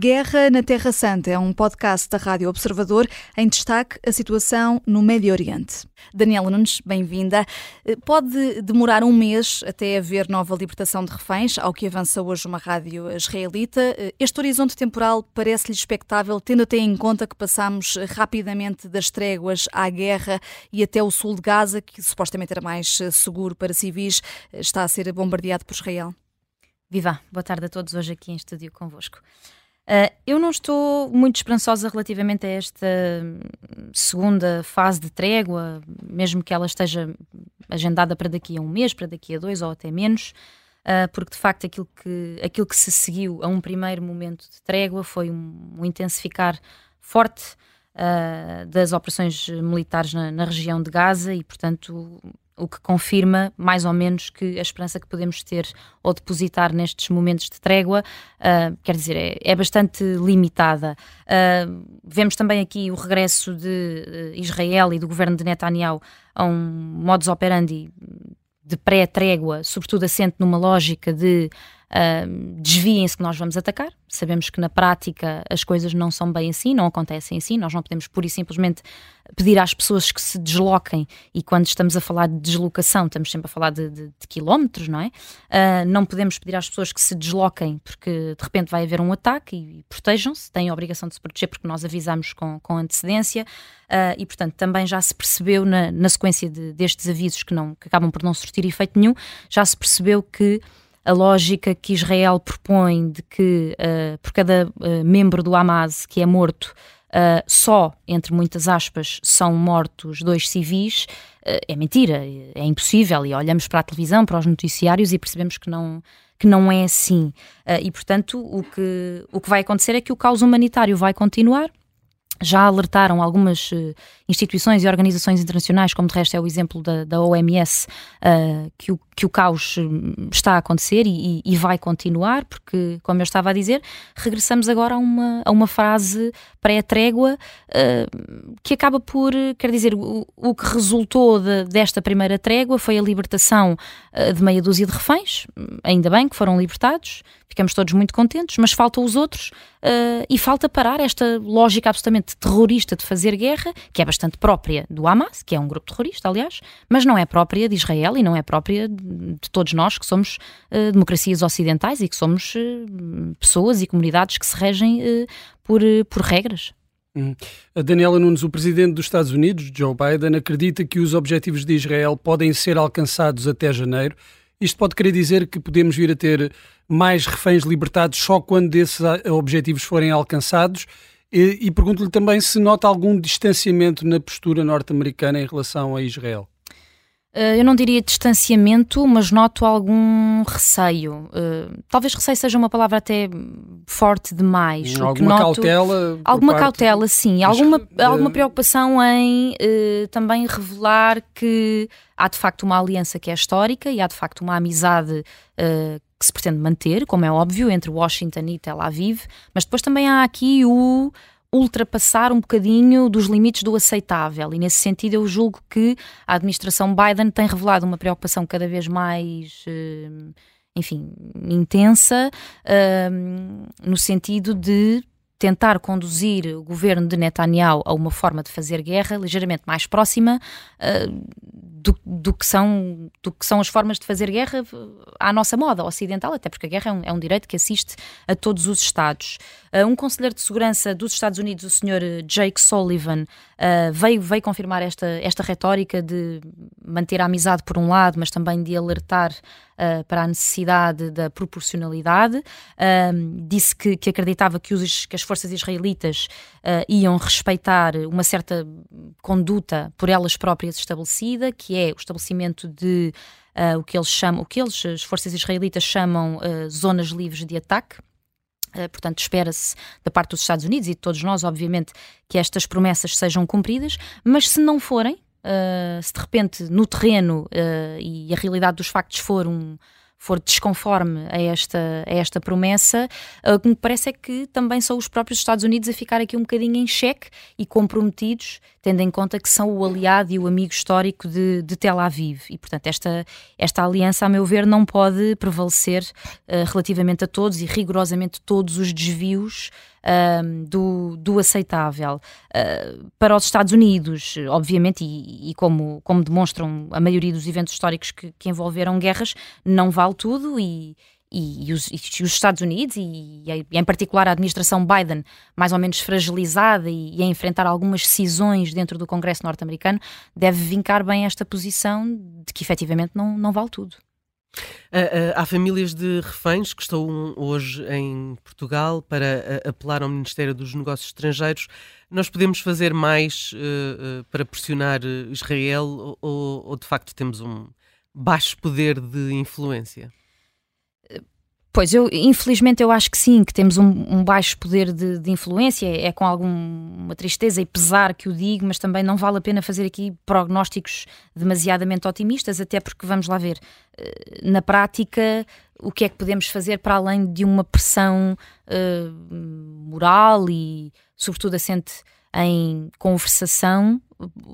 Guerra na Terra Santa é um podcast da Rádio Observador em destaque a situação no Médio Oriente. Daniela Nunes, bem-vinda. Eh, pode demorar um mês até haver nova libertação de reféns, ao que avança hoje uma rádio israelita. Eh, este horizonte temporal parece-lhe expectável, tendo até em conta que passamos rapidamente das tréguas à guerra e até o sul de Gaza, que supostamente era mais eh, seguro para civis, está a ser bombardeado por Israel? Viva, boa tarde a todos hoje aqui em estúdio convosco. Uh, eu não estou muito esperançosa relativamente a esta segunda fase de trégua, mesmo que ela esteja agendada para daqui a um mês, para daqui a dois ou até menos, uh, porque de facto aquilo que, aquilo que se seguiu a um primeiro momento de trégua foi um, um intensificar forte uh, das operações militares na, na região de Gaza e, portanto, o que confirma mais ou menos que a esperança que podemos ter ou depositar nestes momentos de trégua, uh, quer dizer, é, é bastante limitada. Uh, vemos também aqui o regresso de Israel e do governo de Netanyahu a um modus operandi de pré-trégua, sobretudo assente numa lógica de desviem-se que nós vamos atacar. Sabemos que na prática as coisas não são bem assim, não acontecem assim. Nós não podemos pura e simplesmente pedir às pessoas que se desloquem, e quando estamos a falar de deslocação, estamos sempre a falar de, de, de quilómetros, não é? Uh, não podemos pedir às pessoas que se desloquem porque de repente vai haver um ataque e, e protejam-se, têm a obrigação de se proteger porque nós avisamos com, com antecedência. Uh, e, portanto, também já se percebeu na, na sequência de, destes avisos que, não, que acabam por não surtir efeito nenhum, já se percebeu que a lógica que Israel propõe de que uh, por cada uh, membro do Hamas que é morto, uh, só, entre muitas aspas, são mortos dois civis, é mentira, é impossível. E olhamos para a televisão, para os noticiários e percebemos que não, que não é assim. e, portanto, o que, o que vai acontecer é que o caos humanitário vai continuar já alertaram algumas uh, instituições e organizações internacionais, como de resto é o exemplo da, da OMS, uh, eh, que, o, que o caos hum, está a acontecer e, e, vai continuar, porque, como eu estava a dizer, regressamos agora a uma, a uma frase pré-trégua uh, que acaba por, quer dizer, o, o que resultou de, desta primeira trégua foi a libertação de meia dúzia de reféns, ainda bem que foram libertados, ficamos todos muito contentes, mas faltam os outros e falta parar esta lógica absolutamente terrorista de fazer guerra, que é bastante própria do Hamas, que é um grupo terrorista, aliás, mas não é própria de Israel e não é própria de todos nós que somos uh, democracias ocidentais e que somos uh, pessoas e comunidades que se regem uh, por, por regras. Hum. A Daniela Nunes, o presidente dos Estados Unidos, Joe Biden, acredita que os objetivos de Israel podem ser alcançados até janeiro. Isto pode querer dizer que podemos vir a ter mais reféns libertados só quando esses objetivos forem alcançados e, e pergunto-lhe também se nota algum distanciamento na postura norte-americana em relação a Israel. Uh, eu não diria distanciamento, mas noto algum receio. Uh, talvez receio seja uma palavra até forte demais. Alguma noto, cautela? Alguma cautela, sim. Alguma, de... alguma preocupação em uh, também revelar que há de facto uma aliança que é histórica e há de facto uma amizade que se pretende manter, como é óbvio, entre Washington e Tel Aviv, mas depois também há aqui o ultrapassar um bocadinho dos limites do aceitável. E nesse sentido, eu julgo que a administração Biden tem revelado uma preocupação cada vez mais. Eh, enfim, intensa, eh, no sentido de tentar conduzir o governo de Netanyahu a uma forma de fazer guerra ligeiramente mais próxima uh, do, do, que são, do que são as formas de fazer guerra à nossa moda ocidental, até porque a guerra é um, é um direito que assiste a todos os Estados. Uh, um conselheiro de segurança dos Estados Unidos, o senhor Jake Sullivan, uh, veio, veio confirmar esta, esta retórica de manter a amizade por um lado, mas também de alertar para a necessidade da proporcionalidade. disse que, que, acreditava que, os, que as forças israelitas iam respeitar uma certa conduta por elas próprias estabelecida, que é o estabelecimento de Uh, o que eles chamam, o que eles, as forças israelitas chamam uh, zonas livres de ataque. Uh, portanto, espera-se da parte dos Estados Unidos e de todos nós, obviamente, que estas promessas sejam cumpridas, mas se não forem, se de repente no terreno e a realidade dos factos for um, for desconforme a esta, a esta promessa, o que me parece é que também são os próprios Estados Unidos a ficar aqui um bocadinho em xeque e comprometidos, tendo em conta que são o aliado e o amigo histórico de, de Tel Aviv. E, portanto, esta, esta aliança, a meu ver, não pode prevalecer uh, relativamente a todos e rigorosamente todos os desvios uh, do, do aceitável. Uh, para os Estados Unidos, obviamente, e, e, como, como demonstram a maioria dos eventos históricos que, que envolveram guerras, não vale tudo e, e, os, e, os, Estados Unidos, e, e, em particular a administração Biden, mais ou menos fragilizada e, e, a enfrentar algumas cisões dentro do Congresso norte-americano, deve vincar bem esta posição de que efetivamente não, não vale tudo. Uh, uh, há famílias de reféns que estão hoje em Portugal para uh, apelar ao Ministério dos Negócios Estrangeiros. Nós podemos fazer mais para pressionar Israel ou de facto temos um baixo poder de influência? Pois, eu infelizmente eu acho que sim, que temos um, um baixo poder de, de, influência, é com alguma tristeza e pesar que o digo, mas também não vale a pena fazer aqui prognósticos demasiadamente otimistas, até porque vamos lá ver, eh, na prática, o que é que podemos fazer para além de uma pressão uh, moral e, sobretudo, assente em conversação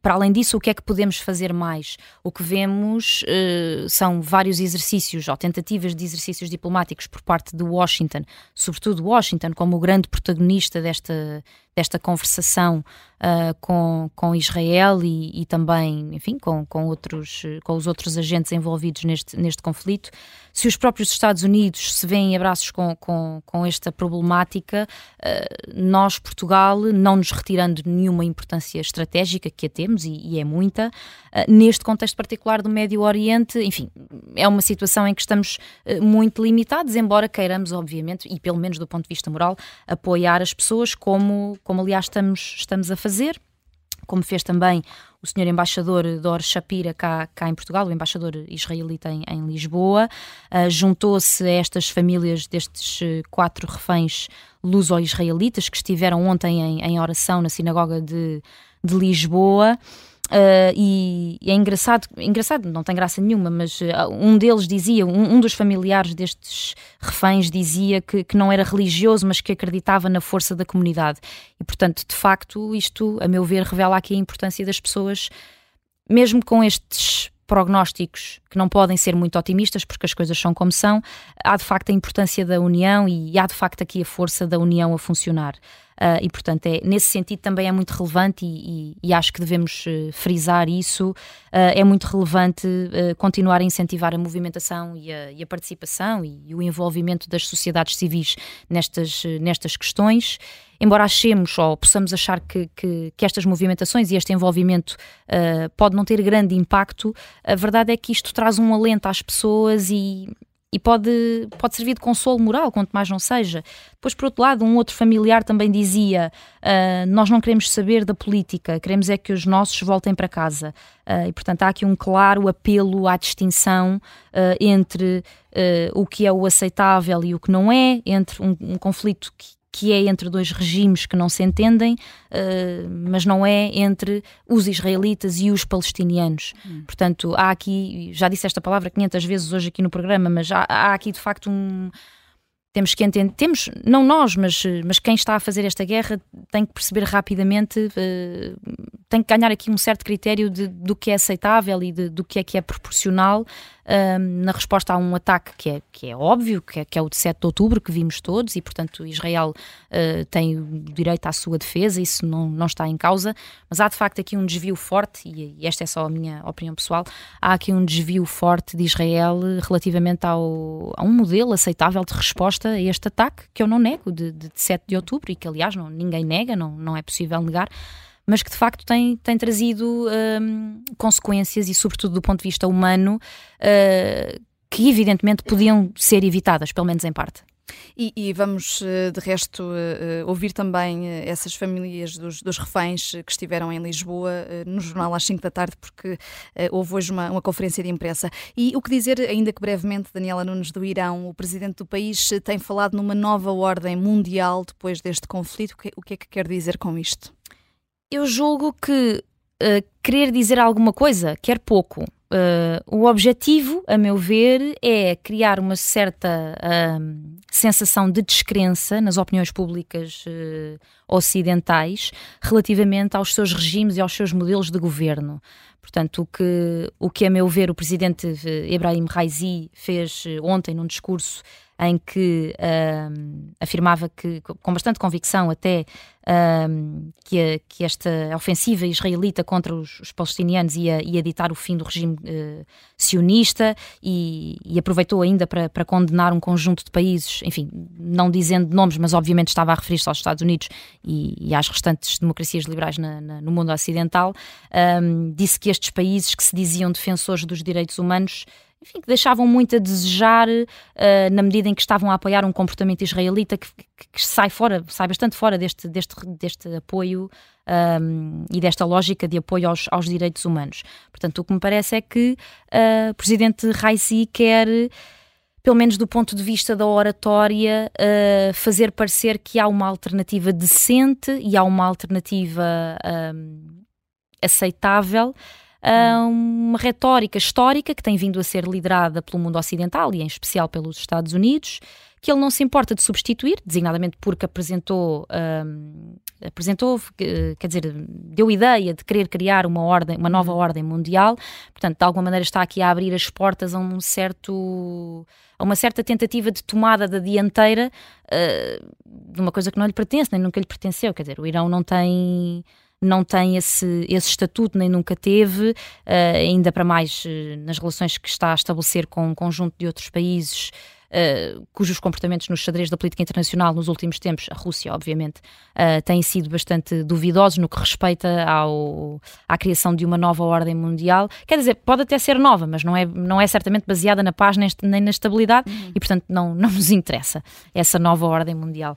para além disso, o que é que podemos fazer mais? O que vemos uh, são vários exercícios ou tentativas de exercícios diplomáticos por parte de Washington, sobretudo Washington, como o grande protagonista desta, desta conversação uh, com, com Israel e, e, também, enfim, com, com, outros, com os outros agentes envolvidos neste, neste conflito. Se os próprios Estados Unidos se veem em abraços com, com, com esta problemática, uh, nós, Portugal, não nos retirando nenhuma importância estratégica, que a temos, e, e é muita, uh, neste contexto particular do Médio Oriente, enfim, é uma situação em que estamos muito limitados, embora queiramos, obviamente, e pelo menos do ponto de vista moral, apoiar as pessoas como como aliás estamos, estamos a fazer, como fez também o senhor embaixador Dor Shapira cá, cá em Portugal, o embaixador israelita em, em Lisboa, uh, juntou-se a estas famílias destes quatro reféns luso-israelitas que estiveram ontem em, em oração na sinagoga de, de Lisboa. Uh, e, é engraçado, engraçado, não tem graça nenhuma, mas uh, um deles dizia, um, um, dos familiares destes reféns dizia que, que não era religioso, mas que acreditava na força da comunidade. E portanto, de facto, isto, a meu ver, revela aqui a importância das pessoas, mesmo com estes prognósticos que não podem ser muito otimistas, porque as coisas são como são, há de facto a importância da união e há de facto aqui a força da união a funcionar. Uh, e, portanto, é, nesse sentido também é muito relevante e, e, e acho que devemos uh, frisar isso. Uh, é muito relevante continuar a incentivar a movimentação e a, e a participação e, o envolvimento das sociedades civis nestas, nestas questões. Embora achemos ou possamos achar que, que, que estas movimentações e este envolvimento pode não ter grande impacto, a verdade é que isto traz um alento às pessoas e, e pode, pode servir de consolo moral, quanto mais não seja. Depois, por outro lado, um outro familiar também dizia: uh, Nós não queremos saber da política, queremos é que os nossos voltem para casa. Uh, e, portanto, há aqui um claro apelo à distinção uh, entre o que é o aceitável e o que não é, entre um, um conflito que, que é entre dois regimes que não se entendem, uh, mas não é entre os israelitas e os palestinianos. Hum. Portanto, há aqui, já disse esta palavra 500 vezes hoje aqui no programa, mas há, há aqui de facto um. Temos que entender, temos, não nós, mas, mas quem está a fazer esta guerra tem que perceber rapidamente, uh, tem que ganhar aqui um certo critério de, do que é aceitável e de, do que é que é proporcional na resposta a um ataque que é, que é óbvio, que é, que é o de 7 de outubro, que vimos todos, e portanto Israel uh, tem o direito à sua defesa, isso não, não está em causa, mas há de facto aqui um desvio forte, e, e esta é só a minha opinião pessoal, há aqui um desvio forte de Israel relativamente ao, a um modelo aceitável de resposta a este ataque, que eu não nego, de, de 7 de outubro, e que aliás não, ninguém nega, não, não é possível negar mas que de facto tem, tem trazido um, consequências e, sobretudo do ponto de vista humano, uh, que evidentemente podiam ser evitadas, pelo menos em parte. E, e, vamos, uh, de resto, uh, ouvir também essas famílias dos, dos, reféns que estiveram em Lisboa no jornal às 5 da tarde, porque houve hoje uma, uma, conferência de imprensa. E o que dizer, ainda que brevemente, Daniela Nunes do Irão, o presidente do país, tem falado numa nova ordem mundial depois deste conflito. O que, o que é que quer dizer com isto? Eu julgo que uh, querer dizer alguma coisa quer pouco. Uh, o objetivo, a meu ver, é criar uma certa uh, sensação de descrença nas opiniões públicas uh, ocidentais relativamente aos seus regimes e aos seus modelos de governo. Portanto, o que, o que a meu ver o presidente Ibrahim Raisi fez ontem num discurso em que uh, afirmava que, com bastante convicção até, uh, que, a, que, esta ofensiva israelita contra os, os palestinianos ia, ia ditar o fim do regime uh, sionista e, e, aproveitou ainda para, para, condenar um conjunto de países, enfim, não dizendo nomes, mas obviamente estava a referir-se aos Estados Unidos e, e às restantes democracias liberais na, na, no mundo ocidental. Disse que estes países que se diziam defensores dos direitos humanos enfim, que deixavam muito a desejar uh, na medida em que estavam a apoiar um comportamento israelita que, que, que sai fora, sai bastante fora deste, deste, deste apoio um, e desta lógica de apoio aos, aos, direitos humanos. Portanto, o que me parece é que uh, o presidente Raisi quer pelo menos do ponto de vista da oratória, uh, fazer parecer que há uma alternativa decente e há uma alternativa um, aceitável uh, uma retórica histórica que tem vindo a ser liderada pelo mundo ocidental e em especial pelos Estados Unidos, que ele não se importa de substituir, designadamente porque apresentou, um, apresentou, quer dizer, deu ideia de querer criar uma ordem, uma nova uhum. ordem mundial. Portanto, de alguma maneira está aqui a abrir as portas a um certo a uma certa tentativa de tomada da dianteira uh, de uma coisa que não lhe pertence, nem nunca lhe pertenceu. Quer dizer, o Irão não tem não tem esse, esse estatuto, nem nunca teve, uh, ainda para mais uh, nas relações que está a estabelecer com um conjunto de outros países. Uh, cujos comportamentos nos xadrez da política internacional nos últimos tempos, a Rússia, obviamente, uh, têm sido bastante duvidosos no que respeita ao, à criação de uma nova ordem mundial. Quer dizer, pode até ser nova, mas não é, não é certamente baseada na paz nem na estabilidade uhum. e, portanto, não, não nos interessa essa nova ordem mundial.